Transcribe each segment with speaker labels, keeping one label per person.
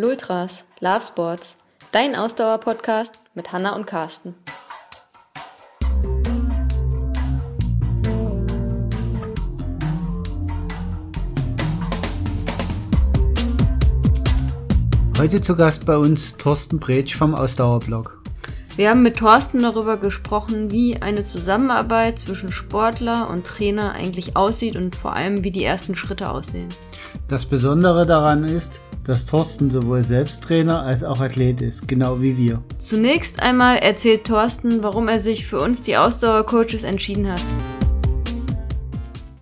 Speaker 1: Lultras, Love Sports, dein Ausdauer-Podcast mit Hanna und Carsten.
Speaker 2: Heute zu Gast bei uns Thorsten Bretsch vom Ausdauerblog.
Speaker 1: Wir haben mit Thorsten darüber gesprochen, wie eine Zusammenarbeit zwischen Sportler und Trainer eigentlich aussieht und vor allem, wie die ersten Schritte aussehen.
Speaker 2: Das Besondere daran ist, dass Thorsten sowohl selbst Trainer als auch Athlet ist, genau wie wir.
Speaker 1: Zunächst einmal erzählt Thorsten, warum er sich für uns die Ausdauercoaches entschieden hat.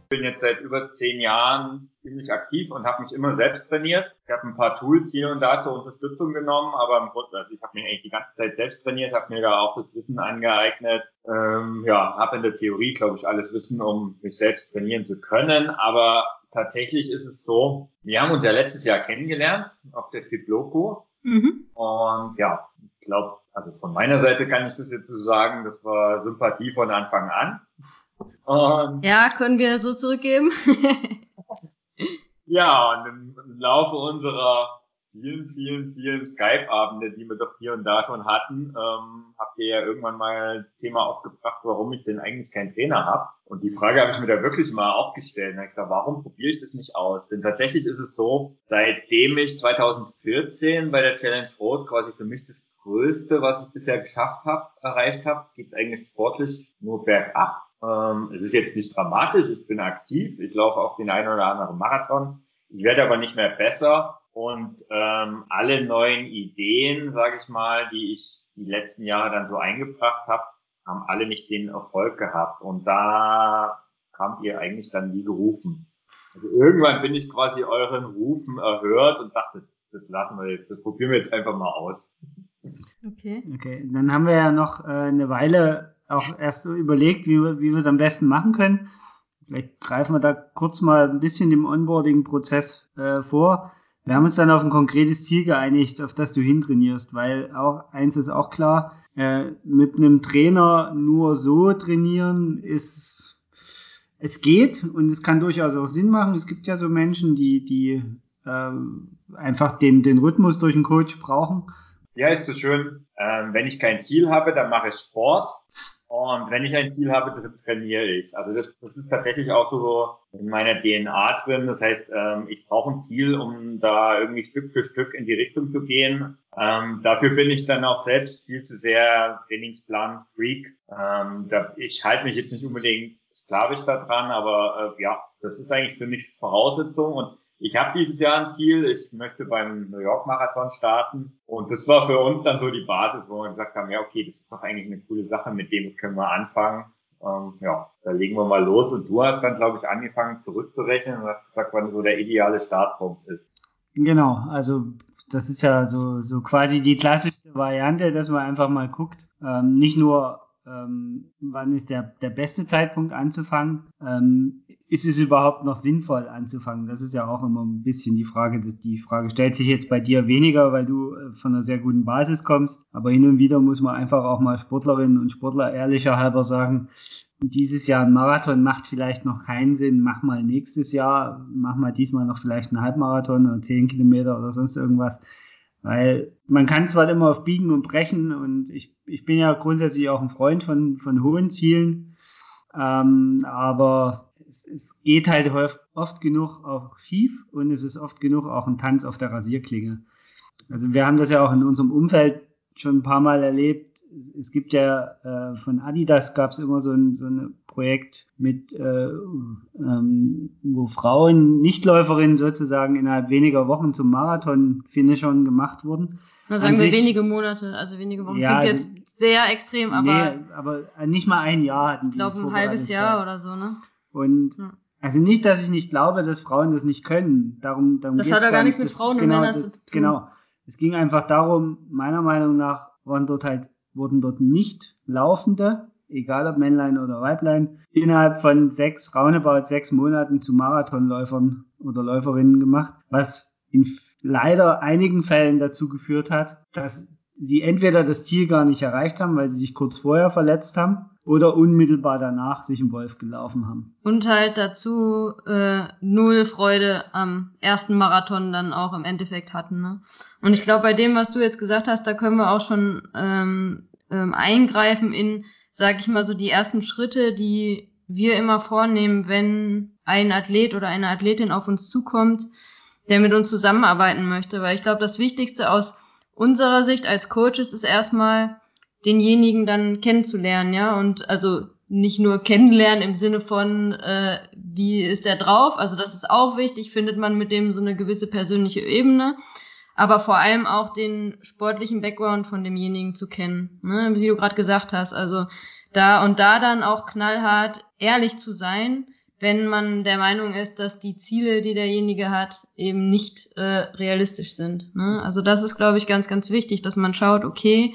Speaker 3: Ich bin jetzt seit über zehn Jahren ziemlich aktiv und habe mich immer selbst trainiert. Ich habe ein paar Tools hier und da zur Unterstützung genommen, aber im Grunde, also ich habe mich eigentlich die ganze Zeit selbst trainiert, habe mir da auch das Wissen angeeignet. Ähm, ja, habe in der Theorie, glaube ich, alles Wissen, um mich selbst trainieren zu können. Aber tatsächlich ist es so, wir haben uns ja letztes Jahr kennengelernt auf der Fitloco. Mhm. Und ja, ich glaube, also von meiner Seite kann ich das jetzt so sagen, das war Sympathie von Anfang an.
Speaker 1: Und ja, können wir so zurückgeben.
Speaker 3: ja, und im, Laufe unserer vielen, vielen, vielen Skype-Abende, die wir doch hier und da schon hatten, ähm, habt ihr ja irgendwann mal Thema aufgebracht, warum ich denn eigentlich keinen Trainer habe. Und die Frage habe ich mir da wirklich mal auch gestellt. Ich gesagt, warum probiere ich das nicht aus? Denn tatsächlich ist es so, seitdem ich 2014 bei der Challenge Rot quasi für mich das Größte, was ich bisher geschafft habe, erreicht habe, geht es eigentlich sportlich nur bergab. Ähm, es ist jetzt nicht dramatisch, ich bin aktiv, ich laufe auch den einen oder anderen Marathon. Ich werde aber nicht mehr besser und ähm, alle neuen Ideen, sage ich mal, die ich die letzten Jahre dann so eingebracht habe, haben alle nicht den Erfolg gehabt. Und da kamt ihr eigentlich dann wie gerufen. Also irgendwann bin ich quasi euren Rufen erhört und dachte, das lassen wir jetzt, das probieren wir jetzt einfach mal aus.
Speaker 2: Okay. Okay, dann haben wir ja noch äh, eine Weile auch erst überlegt, wie wir, wie wir es am besten machen können. Vielleicht greifen wir da kurz mal ein bisschen dem Onboarding-Prozess äh, vor. Wir haben uns dann auf ein konkretes Ziel geeinigt, auf das du hintrainierst, weil auch eins ist auch klar, äh, mit einem Trainer nur so trainieren ist, es geht und es kann durchaus auch Sinn machen. Es gibt ja so Menschen, die, die äh, einfach den, den Rhythmus durch einen Coach brauchen.
Speaker 3: Ja, ist so schön. Ähm, wenn ich kein Ziel habe, dann mache ich Sport. Und wenn ich ein Ziel habe, trainiere ich. Also das, das ist tatsächlich auch so in meiner DNA drin. Das heißt, ähm, ich brauche ein Ziel, um da irgendwie Stück für Stück in die Richtung zu gehen. Ähm, dafür bin ich dann auch selbst viel zu sehr Trainingsplan-Freak. Ähm, da, ich halte mich jetzt nicht unbedingt sklavisch daran, aber äh, ja, das ist eigentlich für mich Voraussetzung. Und ich habe dieses Jahr ein Ziel, ich möchte beim New York Marathon starten und das war für uns dann so die Basis, wo wir gesagt haben, ja okay, das ist doch eigentlich eine coole Sache, mit dem können wir anfangen. Ähm, ja, da legen wir mal los und du hast dann, glaube ich, angefangen zurückzurechnen und hast gesagt, wann so der ideale Startpunkt ist.
Speaker 2: Genau, also das ist ja so, so quasi die klassische Variante, dass man einfach mal guckt, ähm, nicht nur ähm, wann ist der, der beste Zeitpunkt anzufangen? Ähm, ist es überhaupt noch sinnvoll anzufangen? Das ist ja auch immer ein bisschen die Frage. Die Frage stellt sich jetzt bei dir weniger, weil du äh, von einer sehr guten Basis kommst. Aber hin und wieder muss man einfach auch mal Sportlerinnen und Sportler ehrlicher halber sagen, dieses Jahr ein Marathon macht vielleicht noch keinen Sinn, mach mal nächstes Jahr, mach mal diesmal noch vielleicht einen Halbmarathon oder zehn Kilometer oder sonst irgendwas. Weil man kann zwar immer auf Biegen und Brechen und ich, ich bin ja grundsätzlich auch ein Freund von, von hohen Zielen, ähm, aber es, es geht halt oft, oft genug auch schief und es ist oft genug auch ein Tanz auf der Rasierklinge. Also wir haben das ja auch in unserem Umfeld schon ein paar Mal erlebt, es gibt ja äh, von Adidas gab es immer so ein, so ein Projekt mit, äh, ähm, wo Frauen, Nichtläuferinnen sozusagen innerhalb weniger Wochen zum Marathon-Finishern gemacht wurden.
Speaker 1: Na, sagen An wir sich, wenige Monate, also wenige Wochen. Ja, Klingt also, jetzt sehr extrem, aber. Nee,
Speaker 2: aber nicht mal ein Jahr hatten.
Speaker 1: Ich glaube, ein halbes Jahr oder so, ne?
Speaker 2: Und ja. also nicht, dass ich nicht glaube, dass Frauen das nicht können. Darum, darum
Speaker 1: das hat ja gar nichts mit Frauen
Speaker 2: genau,
Speaker 1: und Männern
Speaker 2: das, zu tun. Genau. Es ging einfach darum, meiner Meinung nach waren dort halt wurden dort nicht Laufende, egal ob Männlein oder Weiblein, innerhalb von sechs, roundabout sechs Monaten zu Marathonläufern oder Läuferinnen gemacht, was in leider einigen Fällen dazu geführt hat, dass sie entweder das Ziel gar nicht erreicht haben, weil sie sich kurz vorher verletzt haben, oder unmittelbar danach sich im Wolf gelaufen haben.
Speaker 1: Und halt dazu äh, null Freude am ersten Marathon dann auch im Endeffekt hatten. Ne? Und ich glaube, bei dem, was du jetzt gesagt hast, da können wir auch schon ähm, ähm, eingreifen in, sag ich mal, so die ersten Schritte, die wir immer vornehmen, wenn ein Athlet oder eine Athletin auf uns zukommt, der mit uns zusammenarbeiten möchte. Weil ich glaube, das Wichtigste aus unserer Sicht als Coaches ist erstmal, denjenigen dann kennenzulernen, ja, und also nicht nur kennenlernen im Sinne von, äh, wie ist er drauf, also das ist auch wichtig, findet man mit dem so eine gewisse persönliche Ebene, aber vor allem auch den sportlichen Background von demjenigen zu kennen, ne? wie du gerade gesagt hast, also da und da dann auch knallhart ehrlich zu sein, wenn man der Meinung ist, dass die Ziele, die derjenige hat, eben nicht äh, realistisch sind. Ne? Also das ist, glaube ich, ganz, ganz wichtig, dass man schaut, okay,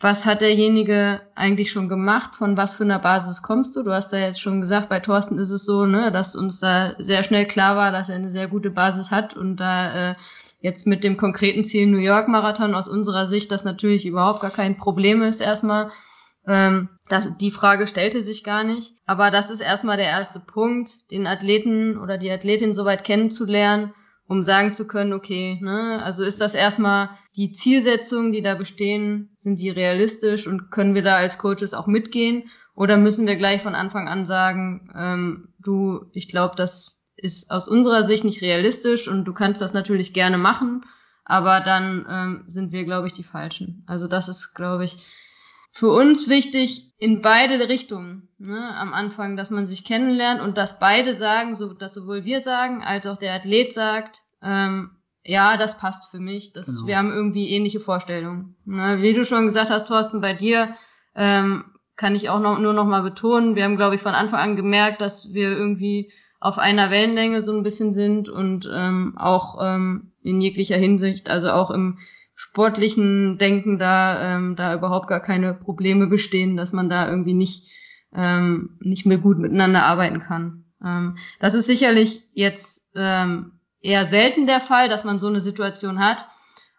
Speaker 1: was hat derjenige eigentlich schon gemacht, von was für einer Basis kommst du? Du hast ja jetzt schon gesagt, bei Thorsten ist es so, ne, dass uns da sehr schnell klar war, dass er eine sehr gute Basis hat und da äh, jetzt mit dem konkreten Ziel New York Marathon aus unserer Sicht das natürlich überhaupt gar kein Problem ist erstmal. Ähm, das, die Frage stellte sich gar nicht. Aber das ist erstmal der erste Punkt, den Athleten oder die Athletin soweit kennenzulernen um sagen zu können, okay, ne, also ist das erstmal die Zielsetzungen, die da bestehen, sind die realistisch und können wir da als Coaches auch mitgehen? Oder müssen wir gleich von Anfang an sagen, ähm, du, ich glaube, das ist aus unserer Sicht nicht realistisch und du kannst das natürlich gerne machen, aber dann ähm, sind wir, glaube ich, die Falschen. Also das ist, glaube ich, für uns wichtig in beide Richtungen ne, am Anfang, dass man sich kennenlernt und dass beide sagen, so dass sowohl wir sagen als auch der Athlet sagt, ähm, ja, das passt für mich. Das, genau. Wir haben irgendwie ähnliche Vorstellungen. Ne, wie du schon gesagt hast, Thorsten, bei dir ähm, kann ich auch noch, nur noch mal betonen, wir haben, glaube ich, von Anfang an gemerkt, dass wir irgendwie auf einer Wellenlänge so ein bisschen sind und ähm, auch ähm, in jeglicher Hinsicht, also auch im sportlichen Denken da, ähm, da überhaupt gar keine Probleme bestehen, dass man da irgendwie nicht, ähm, nicht mehr gut miteinander arbeiten kann. Ähm, das ist sicherlich jetzt ähm, eher selten der Fall, dass man so eine Situation hat.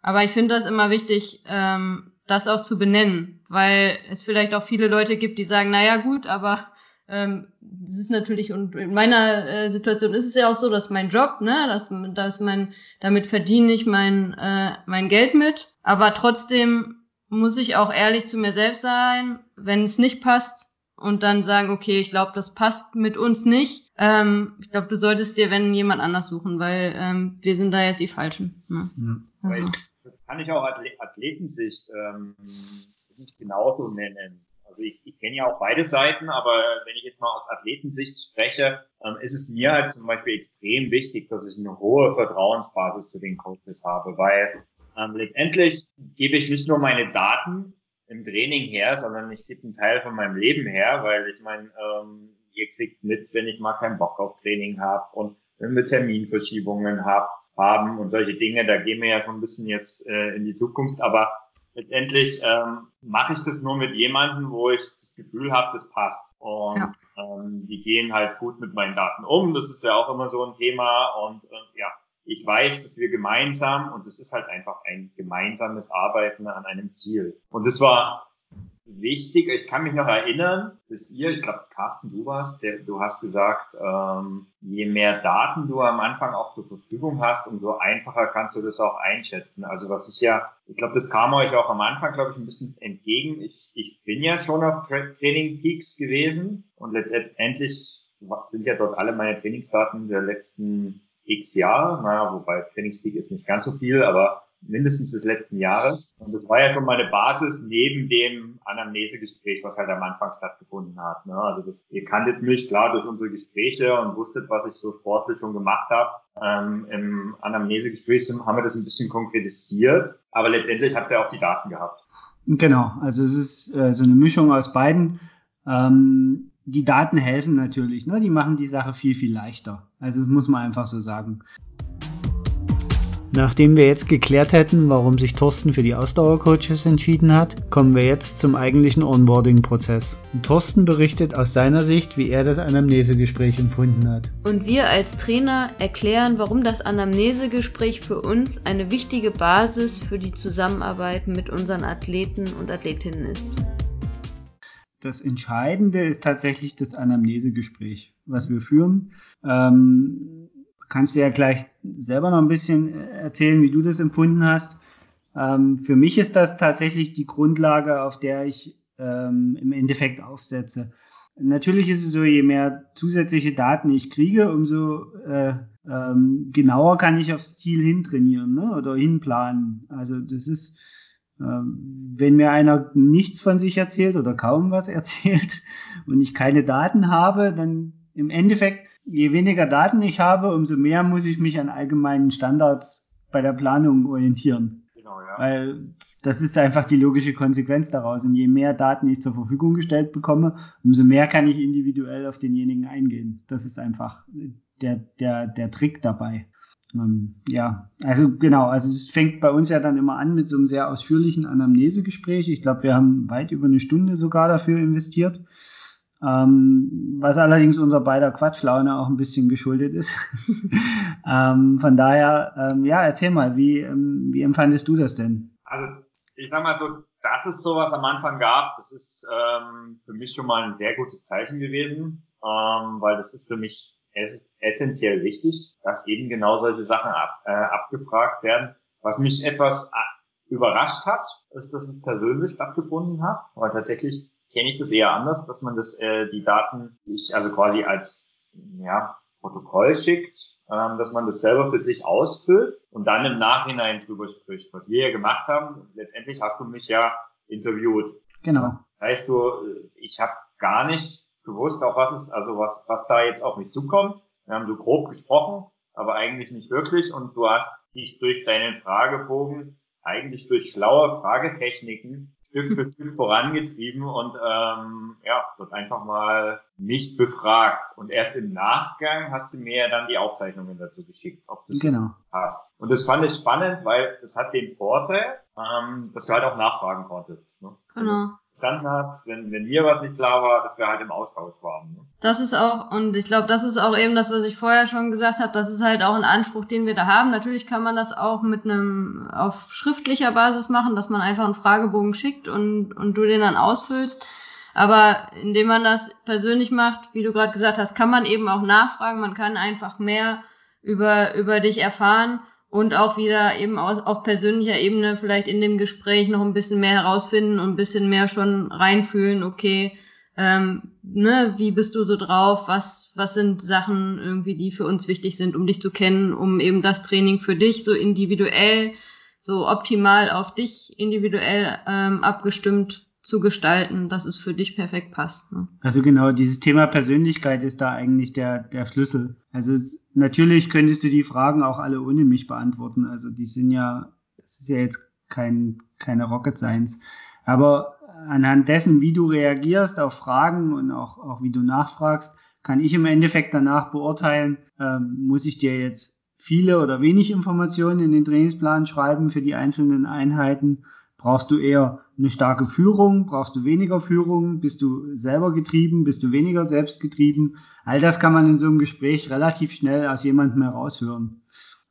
Speaker 1: Aber ich finde das immer wichtig, ähm, das auch zu benennen, weil es vielleicht auch viele Leute gibt, die sagen, naja gut, aber ähm, das ist natürlich, und in meiner äh, Situation ist es ja auch so, dass mein Job, ne, dass, dass mein, damit verdiene ich mein, äh, mein Geld mit. Aber trotzdem muss ich auch ehrlich zu mir selbst sein, wenn es nicht passt und dann sagen, okay, ich glaube, das passt mit uns nicht. Ähm, ich glaube, du solltest dir, wenn jemand anders suchen, weil ähm, wir sind da jetzt die Falschen. Ne?
Speaker 3: Ja. Also. Das kann ich auch Athletensicht ähm, nicht genauso nennen. Also ich, ich kenne ja auch beide Seiten, aber wenn ich jetzt mal aus Athletensicht spreche, ähm, ist es mir halt zum Beispiel extrem wichtig, dass ich eine hohe Vertrauensbasis zu den Coaches habe, weil ähm, letztendlich gebe ich nicht nur meine Daten im Training her, sondern ich gebe einen Teil von meinem Leben her, weil ich meine, ähm, ihr kriegt mit, wenn ich mal keinen Bock auf Training habe und wenn wir Terminverschiebungen hab, haben und solche Dinge, da gehen wir ja schon ein bisschen jetzt äh, in die Zukunft, aber letztendlich ähm, mache ich das nur mit jemandem, wo ich das Gefühl habe, das passt. Und ja. ähm, die gehen halt gut mit meinen Daten um. Das ist ja auch immer so ein Thema. Und äh, ja, ich weiß, dass wir gemeinsam, und das ist halt einfach ein gemeinsames Arbeiten an einem Ziel. Und das war wichtig. Ich kann mich noch erinnern, dass ihr, ich glaube, Carsten, du warst, der, du hast gesagt, ähm, je mehr Daten du am Anfang auch zur Verfügung hast, umso einfacher kannst du das auch einschätzen. Also was ist ja, ich glaube, das kam euch auch am Anfang, glaube ich, ein bisschen entgegen. Ich, ich bin ja schon auf Tra Training Peaks gewesen und letztendlich sind ja dort alle meine Trainingsdaten der letzten x Jahre, naja, wobei Trainingspeak ist nicht ganz so viel, aber mindestens des letzten Jahres. Und das war ja schon meine Basis neben dem Anamnesegespräch, was halt am Anfang stattgefunden hat. Ne? Also das, ihr kanntet mich klar durch unsere Gespräche und wusstet, was ich so sportlich schon gemacht habe. Ähm, Im Anamnesegespräch haben wir das ein bisschen konkretisiert, aber letztendlich habt ihr auch die Daten gehabt.
Speaker 2: Genau, also es ist äh, so eine Mischung aus beiden. Ähm, die Daten helfen natürlich, ne? die machen die Sache viel, viel leichter. Also das muss man einfach so sagen. Nachdem wir jetzt geklärt hätten, warum sich Thorsten für die Ausdauercoaches entschieden hat, kommen wir jetzt zum eigentlichen Onboarding-Prozess. Thorsten berichtet aus seiner Sicht, wie er das Anamnesegespräch empfunden hat.
Speaker 1: Und wir als Trainer erklären, warum das Anamnesegespräch für uns eine wichtige Basis für die Zusammenarbeit mit unseren Athleten und Athletinnen ist.
Speaker 2: das Entscheidende ist tatsächlich das Anamnesegespräch, was wir führen. Ähm, kannst du ja gleich selber noch ein bisschen erzählen, wie du das empfunden hast. Ähm, für mich ist das tatsächlich die Grundlage, auf der ich ähm, im Endeffekt aufsetze. Natürlich ist es so, je mehr zusätzliche Daten ich kriege, umso äh, ähm, genauer kann ich aufs Ziel hintrainieren ne? oder hinplanen. Also das ist, ähm, wenn mir einer nichts von sich erzählt oder kaum was erzählt und ich keine Daten habe, dann im Endeffekt, je weniger Daten ich habe, umso mehr muss ich mich an allgemeinen Standards bei der Planung orientieren. Genau, ja. Weil das ist einfach die logische Konsequenz daraus. Und je mehr Daten ich zur Verfügung gestellt bekomme, umso mehr kann ich individuell auf denjenigen eingehen. Das ist einfach der, der, der Trick dabei. Ähm, ja, also genau, also es fängt bei uns ja dann immer an mit so einem sehr ausführlichen Anamnesegespräch. Ich glaube, wir haben weit über eine Stunde sogar dafür investiert. Ähm, was allerdings unser beider Quatschlaune auch ein bisschen geschuldet ist. ähm, von daher, ähm, ja, erzähl mal, wie, ähm, wie empfandest du das denn?
Speaker 3: Also ich sag mal so, dass es sowas am Anfang gab, das ist ähm, für mich schon mal ein sehr gutes Zeichen gewesen, ähm, weil das ist für mich ess essentiell wichtig, dass eben genau solche Sachen ab, äh, abgefragt werden. Was mich etwas äh, überrascht hat, ist, dass es persönlich stattgefunden hat, weil tatsächlich kenne ich das eher anders, dass man das äh, die Daten ich also quasi als ja, Protokoll schickt ähm, dass man das selber für sich ausfüllt und dann im Nachhinein drüber spricht. Was wir ja gemacht haben, letztendlich hast du mich ja interviewt.
Speaker 2: Genau.
Speaker 3: Das heißt du, ich habe gar nicht gewusst, auch was ist, also was, was da jetzt auf mich zukommt. Wir haben so grob gesprochen, aber eigentlich nicht wirklich und du hast dich durch deinen Fragebogen eigentlich durch schlaue Fragetechniken Stück für Stück vorangetrieben und ähm, ja, wird einfach mal nicht befragt. Und erst im Nachgang hast du mir ja dann die Aufzeichnungen dazu geschickt, ob das
Speaker 2: genau.
Speaker 3: passt. Und das fand ich spannend, weil das hat den Vorteil, ähm, dass du halt auch nachfragen konntest. Ne?
Speaker 1: Genau
Speaker 3: verstanden hast, wenn, wenn mir was nicht klar war, dass wir halt im Austausch waren. Ne?
Speaker 1: Das ist auch, und ich glaube, das ist auch eben das, was ich vorher schon gesagt habe, das ist halt auch ein Anspruch, den wir da haben. Natürlich kann man das auch mit einem auf schriftlicher Basis machen, dass man einfach einen Fragebogen schickt und, und du den dann ausfüllst. Aber indem man das persönlich macht, wie du gerade gesagt hast, kann man eben auch nachfragen, man kann einfach mehr über, über dich erfahren und auch wieder eben auf, auf persönlicher Ebene vielleicht in dem Gespräch noch ein bisschen mehr herausfinden und ein bisschen mehr schon reinfühlen, okay, ähm, ne, wie bist du so drauf, was, was sind Sachen irgendwie, die für uns wichtig sind, um dich zu kennen, um eben das Training für dich so individuell, so optimal auf dich individuell ähm, abgestimmt zu gestalten, dass es für dich perfekt passt. Ne?
Speaker 2: Also genau, dieses Thema Persönlichkeit ist da eigentlich der, der Schlüssel. Also es, natürlich könntest du die Fragen auch alle ohne mich beantworten. Also die sind ja, das ist ja jetzt kein, keine Rocket Science. Aber anhand dessen, wie du reagierst auf Fragen und auch, auch wie du nachfragst, kann ich im Endeffekt danach beurteilen, ähm, muss ich dir jetzt viele oder wenig Informationen in den Trainingsplan schreiben für die einzelnen Einheiten Brauchst du eher eine starke Führung? Brauchst du weniger Führung? Bist du selber getrieben? Bist du weniger selbst getrieben? All das kann man in so einem Gespräch relativ schnell aus jemandem heraushören.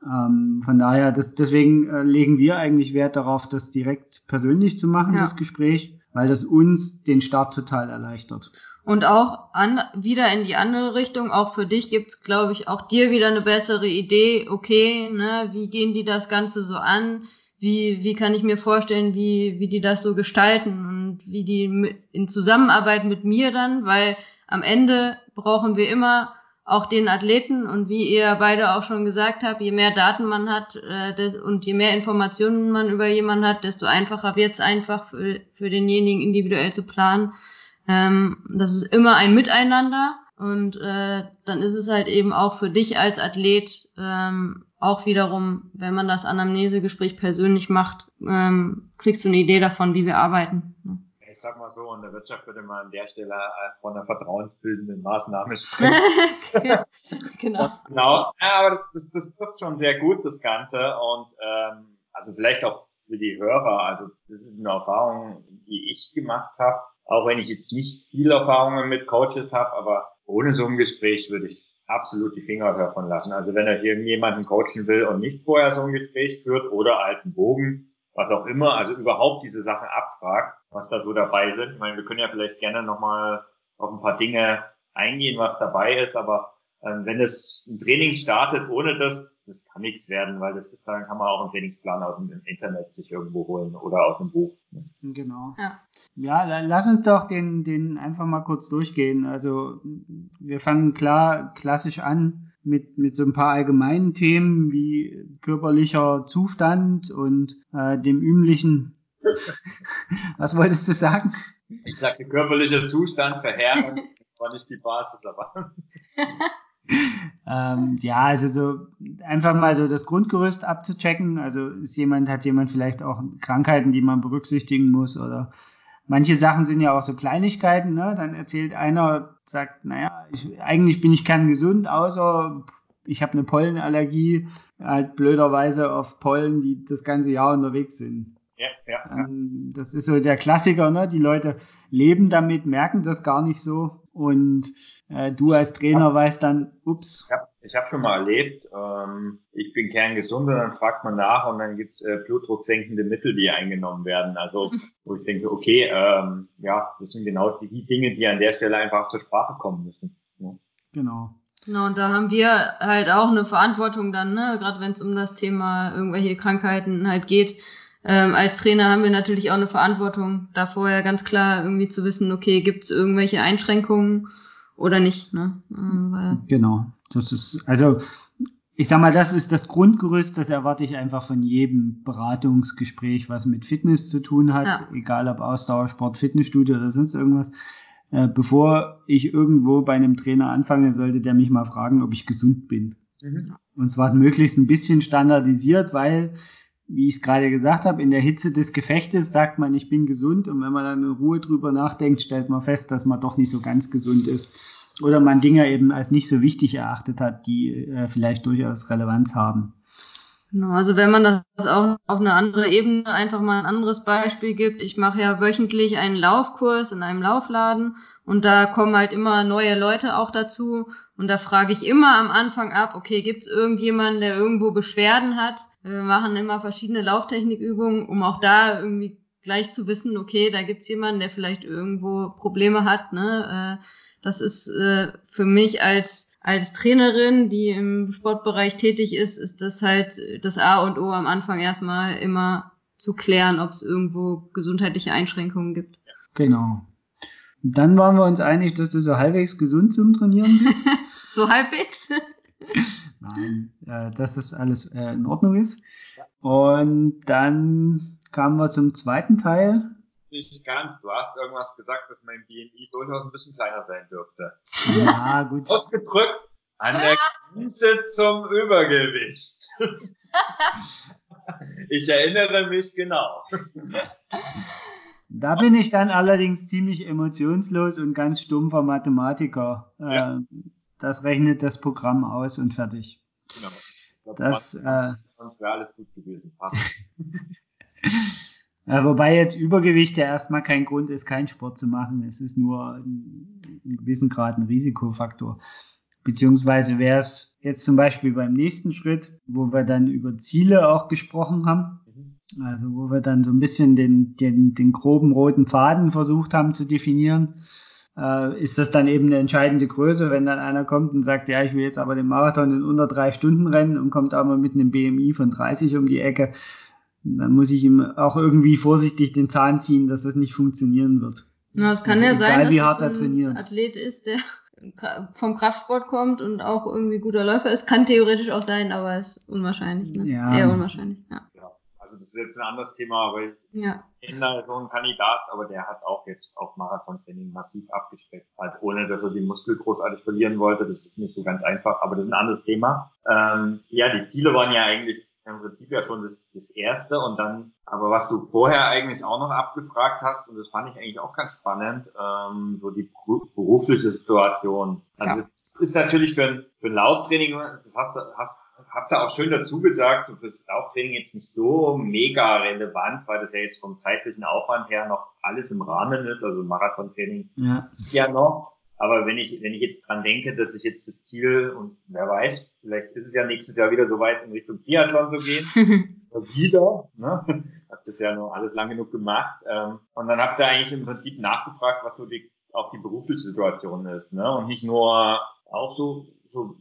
Speaker 2: Ähm, von daher, das, deswegen äh, legen wir eigentlich Wert darauf, das direkt persönlich zu machen, ja. das Gespräch, weil das uns den Start total erleichtert.
Speaker 1: Und auch an, wieder in die andere Richtung, auch für dich gibt's, glaube ich, auch dir wieder eine bessere Idee, okay, ne, wie gehen die das Ganze so an? Wie, wie kann ich mir vorstellen, wie, wie die das so gestalten und wie die in Zusammenarbeit mit mir dann, weil am Ende brauchen wir immer auch den Athleten und wie ihr beide auch schon gesagt habt, je mehr Daten man hat äh, und je mehr Informationen man über jemanden hat, desto einfacher wird es einfach für, für denjenigen individuell zu planen. Ähm, das ist immer ein Miteinander und äh, dann ist es halt eben auch für dich als Athlet ähm, auch wiederum, wenn man das Anamnesegespräch persönlich macht, ähm, kriegst du eine Idee davon, wie wir arbeiten.
Speaker 3: Ich sag mal so, in der Wirtschaft würde man an der Stelle äh, von einer vertrauensbildenden Maßnahme sprechen. genau. genau. Ja, aber das, das, das trifft schon sehr gut, das Ganze. Und ähm, also vielleicht auch für die Hörer, also das ist eine Erfahrung, die ich gemacht habe, auch wenn ich jetzt nicht viel Erfahrungen mit Coaches habe, aber ohne so ein Gespräch würde ich absolut die Finger davon lassen. Also wenn er irgendjemanden coachen will und nicht vorher so ein Gespräch führt oder alten Bogen, was auch immer, also überhaupt diese Sachen abfragt, was da so dabei sind. Ich meine, wir können ja vielleicht gerne nochmal auf ein paar Dinge eingehen, was dabei ist, aber ähm, wenn es ein Training startet ohne das, das kann nichts werden, weil das ist, dann kann man auch einen Trainingsplan aus dem Internet sich irgendwo holen oder aus dem Buch.
Speaker 2: Genau. Ja, ja lass uns doch den, den einfach mal kurz durchgehen. Also wir fangen klar klassisch an mit, mit so ein paar allgemeinen Themen wie körperlicher Zustand und äh, dem üblichen. Was wolltest du sagen?
Speaker 3: Ich sagte körperlicher Zustand verheerend, war nicht die Basis, aber.
Speaker 2: ähm, ja, also so einfach mal so das Grundgerüst abzuchecken. Also ist jemand, hat jemand vielleicht auch Krankheiten, die man berücksichtigen muss oder manche Sachen sind ja auch so Kleinigkeiten, ne? Dann erzählt einer, sagt, naja, ich, eigentlich bin ich kerngesund, außer ich habe eine Pollenallergie, halt blöderweise auf Pollen, die das ganze Jahr unterwegs sind.
Speaker 3: Ja, ja.
Speaker 2: Ähm, das ist so der Klassiker, ne? Die Leute leben damit, merken das gar nicht so und du als Trainer hab, weißt dann, ups.
Speaker 3: Ich habe ich hab schon mal erlebt, ähm, ich bin kerngesund und dann fragt man nach und dann gibt's äh, blutdrucksenkende Mittel, die eingenommen werden. Also wo ich denke, okay, ähm, ja, das sind genau die, die Dinge, die an der Stelle einfach zur Sprache kommen müssen. Ja.
Speaker 2: Genau.
Speaker 1: Genau, und da haben wir halt auch eine Verantwortung dann, ne? gerade wenn es um das Thema irgendwelche Krankheiten halt geht. Ähm, als Trainer haben wir natürlich auch eine Verantwortung, da vorher ganz klar irgendwie zu wissen, okay, gibt es irgendwelche Einschränkungen oder nicht. Ne?
Speaker 2: Ähm, genau. Das ist, also ich sag mal, das ist das Grundgerüst, das erwarte ich einfach von jedem Beratungsgespräch, was mit Fitness zu tun hat, ja. egal ob Ausdauersport, Fitnessstudio oder sonst irgendwas. Äh, bevor ich irgendwo bei einem Trainer anfange, sollte der mich mal fragen, ob ich gesund bin. Mhm. Und zwar möglichst ein bisschen standardisiert, weil wie ich es gerade gesagt habe, in der Hitze des Gefechtes sagt man, ich bin gesund und wenn man dann in Ruhe drüber nachdenkt, stellt man fest, dass man doch nicht so ganz gesund ist. Oder man Dinge eben als nicht so wichtig erachtet hat, die äh, vielleicht durchaus Relevanz haben.
Speaker 1: Genau, also wenn man das auch auf eine andere Ebene einfach mal ein anderes Beispiel gibt. Ich mache ja wöchentlich einen Laufkurs in einem Laufladen und da kommen halt immer neue Leute auch dazu. Und da frage ich immer am Anfang ab, okay, gibt es irgendjemanden, der irgendwo Beschwerden hat? Wir machen immer verschiedene Lauftechnikübungen, um auch da irgendwie gleich zu wissen, okay, da gibt's jemanden, der vielleicht irgendwo Probleme hat. Ne? Äh, das ist äh, für mich als als Trainerin, die im Sportbereich tätig ist, ist das halt das A und O am Anfang erstmal immer zu klären, ob es irgendwo gesundheitliche Einschränkungen gibt.
Speaker 2: Genau. Dann waren wir uns einig, dass du so halbwegs gesund zum Trainieren bist.
Speaker 1: so halbwegs?
Speaker 2: Nein, äh, dass das alles äh, in Ordnung ist. Und dann kamen wir zum zweiten Teil.
Speaker 3: Nicht ganz. Du hast irgendwas gesagt, dass mein BMI durchaus ein bisschen kleiner sein dürfte.
Speaker 2: Ja, gut.
Speaker 3: Ausgedrückt an der Grenze zum Übergewicht. ich erinnere mich genau.
Speaker 2: Da bin ich dann allerdings ziemlich emotionslos und ganz stumpfer Mathematiker. Ja. Äh, das rechnet das Programm aus und fertig. Genau. Glaub, das äh, wäre alles gut gewesen. wobei jetzt Übergewicht ja erstmal kein Grund ist, keinen Sport zu machen. Es ist nur in, in gewissen Grad ein Risikofaktor. Beziehungsweise wäre es jetzt zum Beispiel beim nächsten Schritt, wo wir dann über Ziele auch gesprochen haben. Mhm. Also wo wir dann so ein bisschen den, den, den groben roten Faden versucht haben zu definieren ist das dann eben eine entscheidende Größe, wenn dann einer kommt und sagt, ja, ich will jetzt aber den Marathon in unter drei Stunden rennen und kommt aber mit einem BMI von 30 um die Ecke, dann muss ich ihm auch irgendwie vorsichtig den Zahn ziehen, dass das nicht funktionieren wird.
Speaker 1: Na, es kann also ja egal, sein, dass es ein Athlet ist, der vom Kraftsport kommt und auch irgendwie guter Läufer ist. Kann theoretisch auch sein, aber ist unwahrscheinlich. Ne? Ja. Eher unwahrscheinlich, ja.
Speaker 3: Also das ist jetzt ein anderes Thema, aber ich ja. kenne so einen Kandidat, aber der hat auch jetzt auf Marathontraining massiv abgespeckt, halt ohne dass er die Muskel großartig verlieren wollte. Das ist nicht so ganz einfach, aber das ist ein anderes Thema. Ähm, ja, die Ziele waren ja eigentlich im Prinzip ja schon das, das erste und dann, aber was du vorher eigentlich auch noch abgefragt hast, und das fand ich eigentlich auch ganz spannend, ähm, so die berufliche Situation. Also ja. das ist natürlich für ein, für ein Lauftraining, das hast, hast habt ihr auch schön dazu gesagt, so fürs Lauftraining jetzt nicht so mega relevant, weil das ja jetzt vom zeitlichen Aufwand her noch alles im Rahmen ist, also Marathontraining ja, ja noch. Aber wenn ich, wenn ich jetzt dran denke, dass ich jetzt das Ziel, und wer weiß, vielleicht ist es ja nächstes Jahr wieder so weit in Richtung Triathlon zu gehen, wieder, ne? da habe das ja noch alles lang genug gemacht. Ähm, und dann habt ihr eigentlich im Prinzip nachgefragt, was so die, auch die berufliche Situation ist. Ne? Und nicht nur auch so, so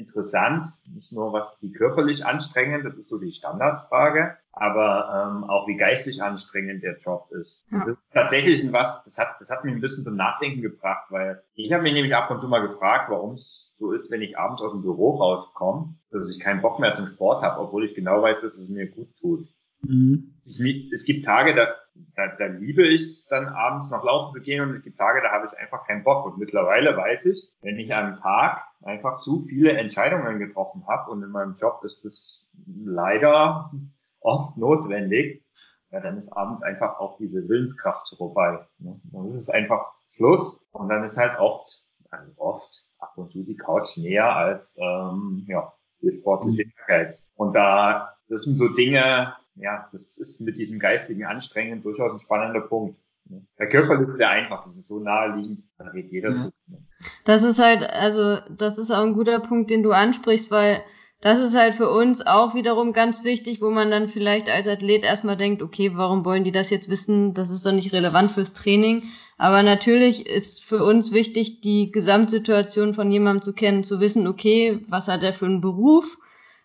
Speaker 3: interessant, nicht nur was wie körperlich anstrengend, das ist so die Standardfrage, aber ähm, auch wie geistig anstrengend der Job ist. Ja. Das ist tatsächlich was, das hat, das hat mich ein bisschen zum Nachdenken gebracht, weil ich habe mich nämlich ab und zu mal gefragt, warum es so ist, wenn ich abends aus dem Büro rauskomme, dass ich keinen Bock mehr zum Sport habe, obwohl ich genau weiß, dass es mir gut tut. Mhm. Es gibt Tage, da, da, da liebe ich es dann abends noch laufen zu gehen und es gibt Tage, da habe ich einfach keinen Bock. Und mittlerweile weiß ich, wenn ich am Tag einfach zu viele Entscheidungen getroffen habe und in meinem Job ist das leider oft notwendig, ja, dann ist abends einfach auch diese Willenskraft vorbei. Ne? Dann ist es einfach Schluss und dann ist halt oft, also oft ab und zu die Couch näher als ähm, ja, der sportliche mhm. Ehrgeiz. Und da, das sind so Dinge, ja, das ist mit diesem geistigen Anstrengen durchaus ein spannender Punkt. Der Körper ist sehr einfach, das ist so naheliegend, da redet jeder ja.
Speaker 1: Das ist halt, also, das ist auch ein guter Punkt, den du ansprichst, weil das ist halt für uns auch wiederum ganz wichtig, wo man dann vielleicht als Athlet erstmal denkt, okay, warum wollen die das jetzt wissen? Das ist doch nicht relevant fürs Training. Aber natürlich ist für uns wichtig, die Gesamtsituation von jemandem zu kennen, zu wissen, okay, was hat er für einen Beruf?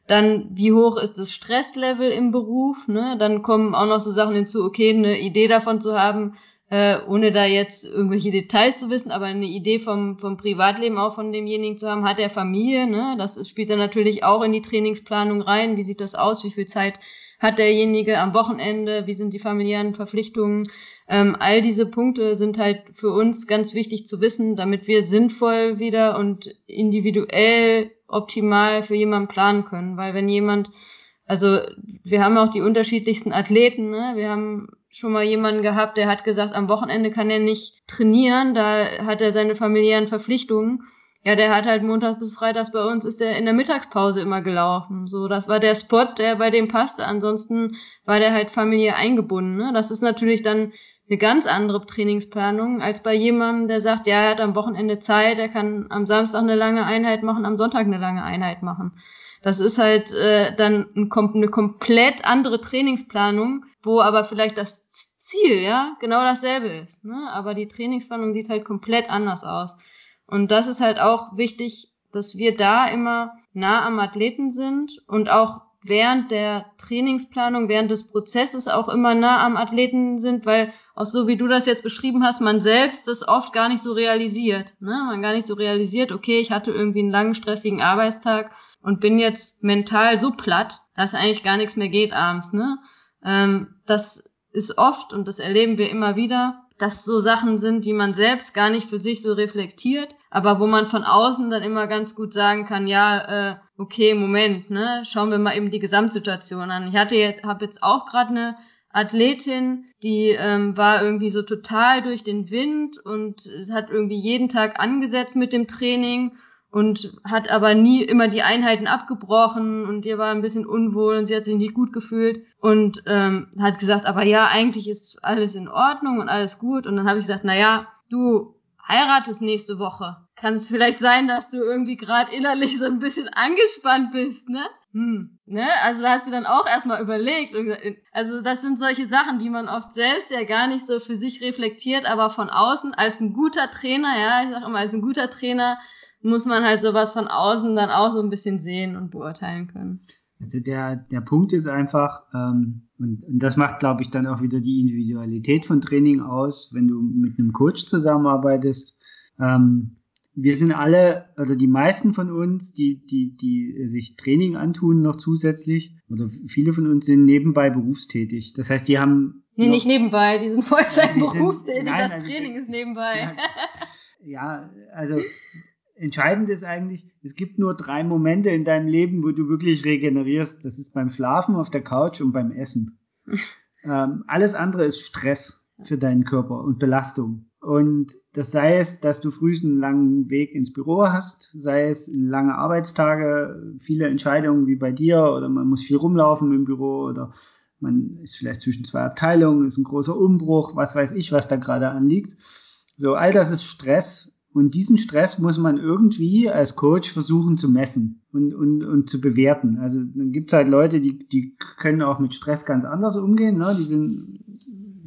Speaker 1: Dann, wie hoch ist das Stresslevel im Beruf? Ne? Dann kommen auch noch so Sachen hinzu, okay, eine Idee davon zu haben, äh, ohne da jetzt irgendwelche Details zu wissen, aber eine Idee vom, vom Privatleben auch von demjenigen zu haben, hat er Familie, ne? Das ist, spielt dann natürlich auch in die Trainingsplanung rein. Wie sieht das aus? Wie viel Zeit hat derjenige am Wochenende? Wie sind die familiären Verpflichtungen? Ähm, all diese Punkte sind halt für uns ganz wichtig zu wissen, damit wir sinnvoll wieder und individuell optimal für jemanden planen können. Weil wenn jemand, also wir haben auch die unterschiedlichsten Athleten, ne? wir haben schon mal jemanden gehabt, der hat gesagt, am Wochenende kann er nicht trainieren, da hat er seine familiären Verpflichtungen. Ja, der hat halt Montag bis Freitags bei uns ist er in der Mittagspause immer gelaufen. So, das war der Spot, der bei dem passte. Ansonsten war der halt familiär eingebunden. Ne? Das ist natürlich dann eine ganz andere Trainingsplanung als bei jemandem, der sagt, ja, er hat am Wochenende Zeit, er kann am Samstag eine lange Einheit machen, am Sonntag eine lange Einheit machen. Das ist halt äh, dann ein, eine komplett andere Trainingsplanung, wo aber vielleicht das Ziel, ja, genau dasselbe ist. Ne? Aber die Trainingsplanung sieht halt komplett anders aus. Und das ist halt auch wichtig, dass wir da immer nah am Athleten sind und auch während der Trainingsplanung, während des Prozesses auch immer nah am Athleten sind, weil auch so wie du das jetzt beschrieben hast, man selbst das oft gar nicht so realisiert. Ne? Man gar nicht so realisiert, okay, ich hatte irgendwie einen langen, stressigen Arbeitstag und bin jetzt mental so platt, dass eigentlich gar nichts mehr geht abends. Ne? Ähm, das ist oft, und das erleben wir immer wieder, dass so Sachen sind, die man selbst gar nicht für sich so reflektiert, aber wo man von außen dann immer ganz gut sagen kann, ja, äh, okay, Moment, ne, schauen wir mal eben die Gesamtsituation an. Ich hatte jetzt, habe jetzt auch gerade eine Athletin, die ähm, war irgendwie so total durch den Wind und hat irgendwie jeden Tag angesetzt mit dem Training und hat aber nie immer die Einheiten abgebrochen und ihr war ein bisschen unwohl und sie hat sich nicht gut gefühlt und ähm, hat gesagt, aber ja, eigentlich ist alles in Ordnung und alles gut und dann habe ich gesagt, na ja, du heiratest nächste Woche. Kann es vielleicht sein, dass du irgendwie gerade innerlich so ein bisschen angespannt bist, ne? Hm, ne? Also da hat sie dann auch erstmal überlegt. Also das sind solche Sachen, die man oft selbst ja gar nicht so für sich reflektiert, aber von außen als ein guter Trainer, ja, ich sag immer, als ein guter Trainer muss man halt sowas von außen dann auch so ein bisschen sehen und beurteilen können.
Speaker 2: Also der, der Punkt ist einfach, ähm, und, und das macht, glaube ich, dann auch wieder die Individualität von Training aus, wenn du mit einem Coach zusammenarbeitest. Ähm, wir sind alle, also die meisten von uns, die, die, die sich Training antun noch zusätzlich, oder viele von uns sind nebenbei berufstätig. Das heißt, die haben.
Speaker 1: Nee, nicht nebenbei, die sind Vollzeit berufstätig, das also, Training ist nebenbei.
Speaker 2: Ja, ja, also entscheidend ist eigentlich, es gibt nur drei Momente in deinem Leben, wo du wirklich regenerierst. Das ist beim Schlafen, auf der Couch und beim Essen. ähm, alles andere ist Stress für deinen Körper und Belastung. Und das sei es, dass du frühst einen langen Weg ins Büro hast, sei es lange Arbeitstage, viele Entscheidungen wie bei dir oder man muss viel rumlaufen im Büro oder man ist vielleicht zwischen zwei Abteilungen, ist ein großer Umbruch, was weiß ich, was da gerade anliegt. So, all das ist Stress Und diesen Stress muss man irgendwie als Coach versuchen zu messen und, und, und zu bewerten. Also dann gibt's halt Leute, die, die können auch mit Stress ganz anders umgehen. Ne? Die sind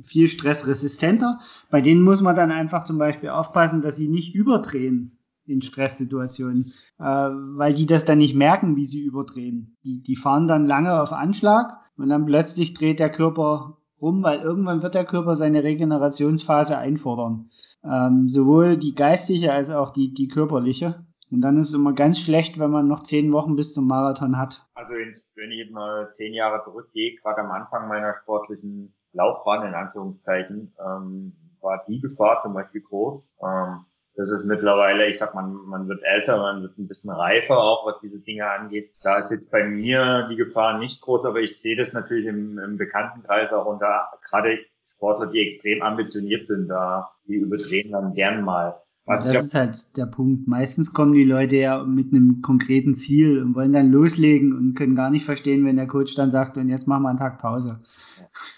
Speaker 2: viel stressresistenter. Bei denen muss man dann einfach zum Beispiel aufpassen, dass sie nicht überdrehen in Stresssituationen, äh, weil die das dann nicht merken, wie sie überdrehen. Die, die fahren dann lange auf Anschlag und dann plötzlich dreht der Körper rum, weil irgendwann wird der Körper seine Regenerationsphase einfordern ähm, sowohl die geistige als auch die, die körperliche. Und dann ist es immer ganz schlecht, wenn man noch zehn Wochen bis zum Marathon hat.
Speaker 3: Also wenn ich jetzt mal zehn Jahre zurückgehe, gerade am Anfang meiner sportlichen Laufbahn in Anführungszeichen, ähm, war die Gefahr zum Beispiel groß. Ähm, das ist mittlerweile, ich sag mal, man wird älter, man wird ein bisschen reifer auch, was diese Dinge angeht. Da ist jetzt bei mir die Gefahr nicht groß, aber ich sehe das natürlich im, im Bekanntenkreis auch unter gerade Sportler, die extrem ambitioniert sind, da die überdrehen dann gern mal.
Speaker 2: Was das ist halt der Punkt. Meistens kommen die Leute ja mit einem konkreten Ziel und wollen dann loslegen und können gar nicht verstehen, wenn der Coach dann sagt, und jetzt machen wir einen Tag Pause.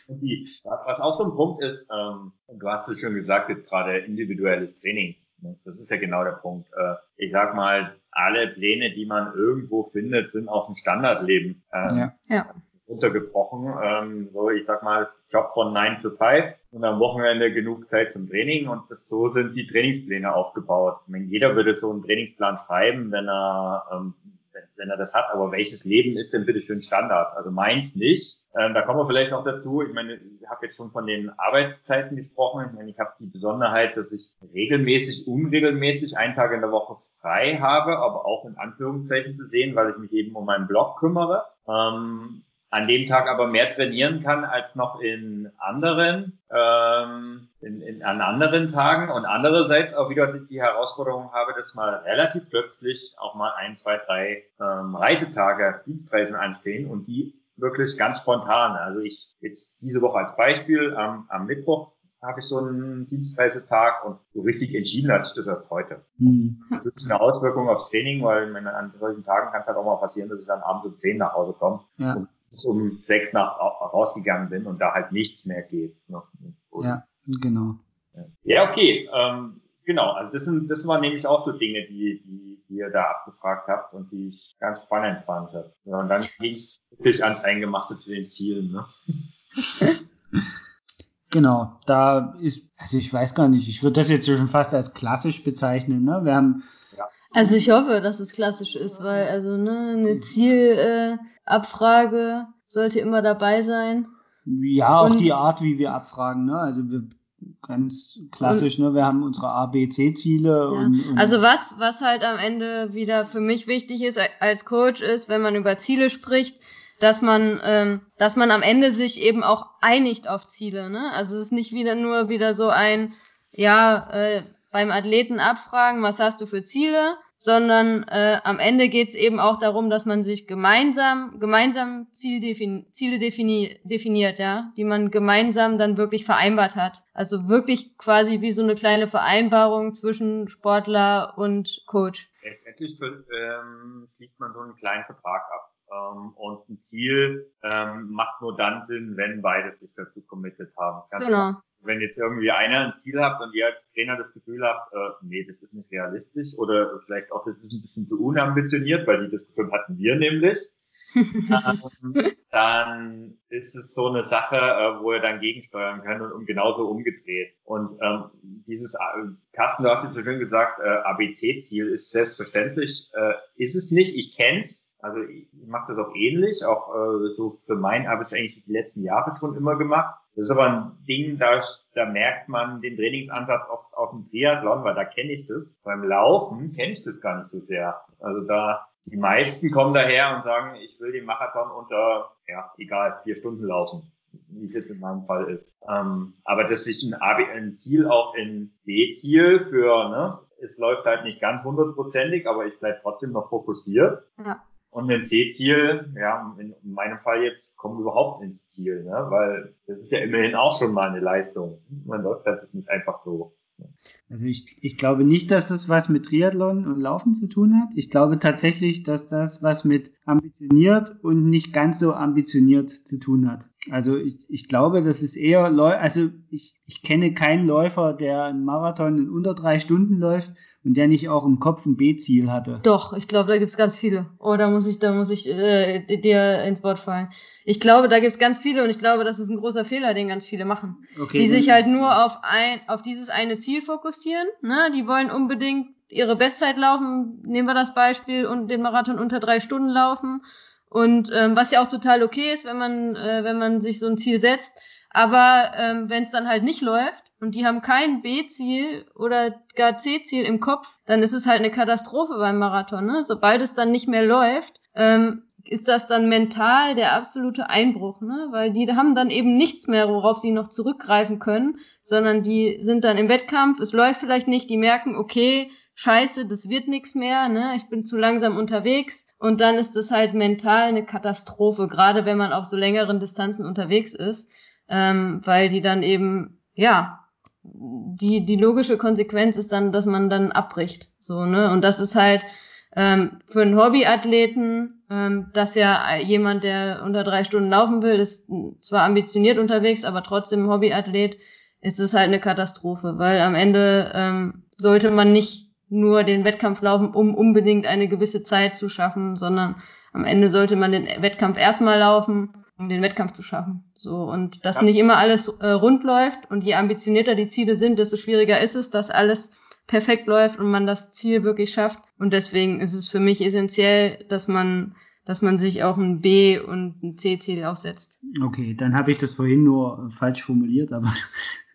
Speaker 3: was auch so ein Punkt ist, ähm, du hast es schon gesagt, jetzt gerade individuelles Training. Das ist ja genau der Punkt. Äh, ich sag mal, alle Pläne, die man irgendwo findet, sind aus dem Standardleben. Ähm, ja. ja runtergebrochen. Ähm, so, ich sag mal, Job von 9 to 5 und am Wochenende genug Zeit zum Training und das, so sind die Trainingspläne aufgebaut. Ich meine, jeder würde so einen Trainingsplan schreiben, wenn er, ähm, wenn, wenn er das hat, aber welches Leben ist denn bitte schön Standard? Also meins nicht. Ähm, da kommen wir vielleicht noch dazu. Ich meine, ich habe jetzt schon von den Arbeitszeiten gesprochen. Ich meine, ich habe die Besonderheit, dass ich regelmäßig, unregelmäßig einen Tag in der Woche frei habe, aber auch in Anführungszeichen zu sehen, weil ich mich eben um meinen Blog kümmere. Ähm, an dem Tag aber mehr trainieren kann als noch in anderen, ähm, in, in, an anderen Tagen und andererseits auch wieder die Herausforderung habe, dass mal relativ plötzlich auch mal ein, zwei, drei ähm, Reisetage, Dienstreisen anstehen und die wirklich ganz spontan. Also ich jetzt diese Woche als Beispiel am, am Mittwoch habe ich so einen Dienstreisetag und so richtig entschieden hat sich das erst heute. Mhm. Das ist eine Auswirkung aufs Training, weil an solchen Tagen kann es halt auch mal passieren, dass ich dann abends um zehn nach Hause komme ja. und um sechs nach rausgegangen bin und da halt nichts mehr geht.
Speaker 2: Ja, genau.
Speaker 3: Ja, okay. Ähm, genau, also das sind, das waren nämlich auch so Dinge, die, die, die ihr da abgefragt habt und die ich ganz spannend fand. Ja, und dann ging es wirklich ans Eingemachte zu den Zielen. Ne?
Speaker 2: Genau, da ist, also ich weiß gar nicht, ich würde das jetzt schon fast als klassisch bezeichnen. Ne? Wir haben
Speaker 1: also ich hoffe, dass es klassisch ist, weil also ne, eine Zielabfrage äh, sollte immer dabei sein.
Speaker 2: Ja, auch und, die Art, wie wir abfragen, ne? Also wir ganz klassisch, und, ne? Wir haben unsere A, B, C-Ziele ja. und,
Speaker 1: und also was, was halt am Ende wieder für mich wichtig ist als Coach ist, wenn man über Ziele spricht, dass man, ähm, dass man am Ende sich eben auch einigt auf Ziele, ne? Also es ist nicht wieder nur wieder so ein, ja, äh, beim Athleten abfragen, was hast du für Ziele, sondern äh, am Ende geht es eben auch darum, dass man sich gemeinsam, gemeinsam Zieldefin Ziele defini definiert, ja, die man gemeinsam dann wirklich vereinbart hat. Also wirklich quasi wie so eine kleine Vereinbarung zwischen Sportler und Coach.
Speaker 3: Letztendlich ähm, schließt man so einen kleinen Vertrag ab. Ähm, und ein Ziel ähm, macht nur dann Sinn, wenn beide sich dazu committed haben. Ganz genau. Wenn jetzt irgendwie einer ein Ziel habt und ihr als Trainer das Gefühl habt, äh, nee, das ist nicht realistisch oder vielleicht auch das ist ein bisschen zu unambitioniert, weil die Diskussion hatten wir nämlich, ähm, dann ist es so eine Sache, äh, wo ihr dann gegensteuern könnt und, genauso umgedreht. Und ähm, dieses, äh, Carsten, du hast es so schön gesagt, äh, ABC-Ziel ist selbstverständlich, äh, ist es nicht, ich kenn's, also ich, mache das auch ähnlich, auch äh, so für mein habe ich eigentlich die letzten Jahre schon immer gemacht. Das ist aber ein Ding, da, da merkt man den Trainingsansatz oft auf dem Triathlon, weil da kenne ich das. Beim Laufen kenne ich das gar nicht so sehr. Also da, die meisten kommen daher und sagen, ich will den Marathon unter, ja, egal, vier Stunden laufen, wie es jetzt in meinem Fall ist. Ähm, aber dass sich ein, ein Ziel auch in B-Ziel für, ne, es läuft halt nicht ganz hundertprozentig, aber ich bleibe trotzdem noch fokussiert. Ja. Und ein C-Ziel, ja, in meinem Fall jetzt, kommen überhaupt ins Ziel, ne? weil das ist ja immerhin auch schon mal eine Leistung. Man läuft halt nicht einfach so.
Speaker 2: Also ich, ich glaube nicht, dass das was mit Triathlon und Laufen zu tun hat. Ich glaube tatsächlich, dass das was mit ambitioniert und nicht ganz so ambitioniert zu tun hat. Also ich, ich glaube, das ist eher, also ich, ich kenne keinen Läufer, der einen Marathon in unter drei Stunden läuft und der nicht auch im Kopf ein B-Ziel hatte?
Speaker 1: Doch, ich glaube, da gibt's ganz viele. Oh, da muss ich, da muss ich äh, dir ins Wort fallen. Ich glaube, da gibt's ganz viele und ich glaube, das ist ein großer Fehler, den ganz viele machen. Okay, die sich halt nur auf ein, auf dieses eine Ziel fokussieren. Ne? Die wollen unbedingt ihre Bestzeit laufen, nehmen wir das Beispiel, und den Marathon unter drei Stunden laufen. Und ähm, was ja auch total okay ist, wenn man, äh, wenn man sich so ein Ziel setzt. Aber ähm, wenn es dann halt nicht läuft und die haben kein B-Ziel oder gar C-Ziel im Kopf, dann ist es halt eine Katastrophe beim Marathon. Ne? Sobald es dann nicht mehr läuft, ähm, ist das dann mental der absolute Einbruch, ne? Weil die haben dann eben nichts mehr, worauf sie noch zurückgreifen können, sondern die sind dann im Wettkampf, es läuft vielleicht nicht, die merken, okay, scheiße, das wird nichts mehr, ne? Ich bin zu langsam unterwegs und dann ist es halt mental eine Katastrophe, gerade wenn man auf so längeren Distanzen unterwegs ist, ähm, weil die dann eben, ja, die, die logische Konsequenz ist dann, dass man dann abbricht. So, ne? Und das ist halt ähm, für einen Hobbyathleten, ähm, dass ja jemand, der unter drei Stunden laufen will, ist zwar ambitioniert unterwegs, aber trotzdem Hobbyathlet, ist es halt eine Katastrophe, weil am Ende ähm, sollte man nicht nur den Wettkampf laufen, um unbedingt eine gewisse Zeit zu schaffen, sondern am Ende sollte man den Wettkampf erstmal laufen, um den Wettkampf zu schaffen. So, und dass ja. nicht immer alles äh, rund läuft und je ambitionierter die Ziele sind, desto schwieriger ist es, dass alles perfekt läuft und man das Ziel wirklich schafft. Und deswegen ist es für mich essentiell, dass man, dass man sich auch ein B und ein C-Ziel aufsetzt.
Speaker 2: Okay, dann habe ich das vorhin nur falsch formuliert, aber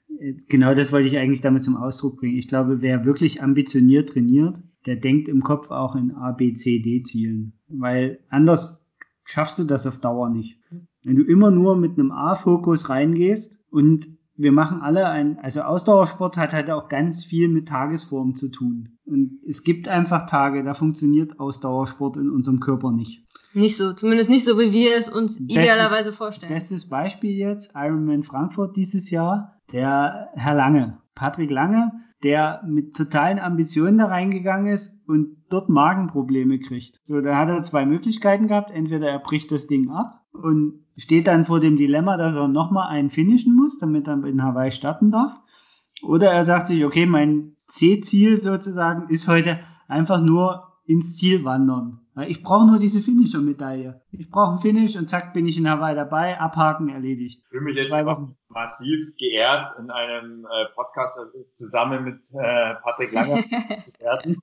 Speaker 2: genau das wollte ich eigentlich damit zum Ausdruck bringen. Ich glaube, wer wirklich ambitioniert trainiert, der denkt im Kopf auch in A, B, C, D Zielen. Weil anders schaffst du das auf Dauer nicht. Wenn du immer nur mit einem A-Fokus reingehst und wir machen alle ein, also Ausdauersport hat halt auch ganz viel mit Tagesform zu tun. Und es gibt einfach Tage, da funktioniert Ausdauersport in unserem Körper nicht.
Speaker 1: Nicht so, zumindest nicht so, wie wir es uns bestes, idealerweise vorstellen.
Speaker 2: Bestes Beispiel jetzt, Ironman Frankfurt dieses Jahr, der Herr Lange, Patrick Lange, der mit totalen Ambitionen da reingegangen ist und dort Magenprobleme kriegt. So, da hat er zwei Möglichkeiten gehabt. Entweder er bricht das Ding ab und steht dann vor dem Dilemma, dass er nochmal einen finishen muss, damit er in Hawaii starten darf. Oder er sagt sich, okay, mein C-Ziel sozusagen ist heute einfach nur ins Ziel wandern. Ich brauche nur diese Finisher-Medaille. Ich brauche einen Finish und zack bin ich in Hawaii dabei, abhaken, erledigt.
Speaker 3: Ich fühle mich jetzt massiv geehrt in einem äh, Podcast zusammen mit äh, Patrick Langer ähm,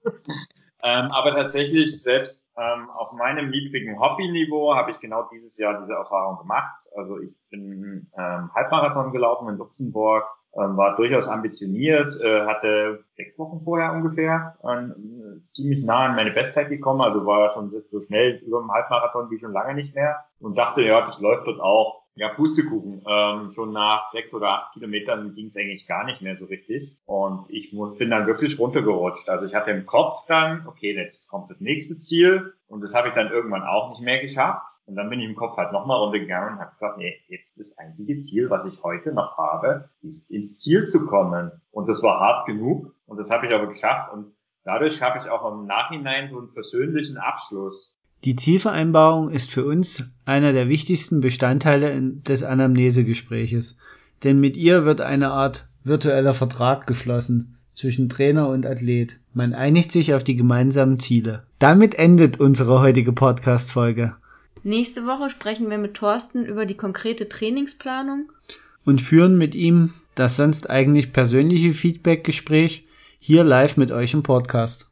Speaker 3: aber tatsächlich selbst ähm, auf meinem niedrigen Hobbyniveau habe ich genau dieses Jahr diese Erfahrung gemacht. Also ich bin ähm, Halbmarathon gelaufen in Luxemburg, ähm, war durchaus ambitioniert, äh, hatte sechs Wochen vorher ungefähr äh, ziemlich nah an meine Bestzeit gekommen, also war schon so schnell über dem Halbmarathon wie schon lange nicht mehr und dachte, ja, das läuft dort auch. Ja, Pustekuchen. Ähm, schon nach sechs oder acht Kilometern ging es eigentlich gar nicht mehr so richtig. Und ich bin dann wirklich runtergerutscht. Also ich hatte im Kopf dann, okay, jetzt kommt das nächste Ziel. Und das habe ich dann irgendwann auch nicht mehr geschafft. Und dann bin ich im Kopf halt nochmal runtergegangen und habe gesagt, nee, jetzt das einzige Ziel, was ich heute noch habe, ist ins Ziel zu kommen. Und das war hart genug und das habe ich aber geschafft und dadurch habe ich auch im Nachhinein so einen versöhnlichen Abschluss.
Speaker 2: Die Zielvereinbarung ist für uns einer der wichtigsten Bestandteile des Anamnesegespräches, denn mit ihr wird eine Art virtueller Vertrag geschlossen zwischen Trainer und Athlet. Man einigt sich auf die gemeinsamen Ziele. Damit endet unsere heutige Podcast-Folge.
Speaker 1: Nächste Woche sprechen wir mit Thorsten über die konkrete Trainingsplanung.
Speaker 2: Und führen mit ihm das sonst eigentlich persönliche Feedback-Gespräch hier live mit euch im Podcast.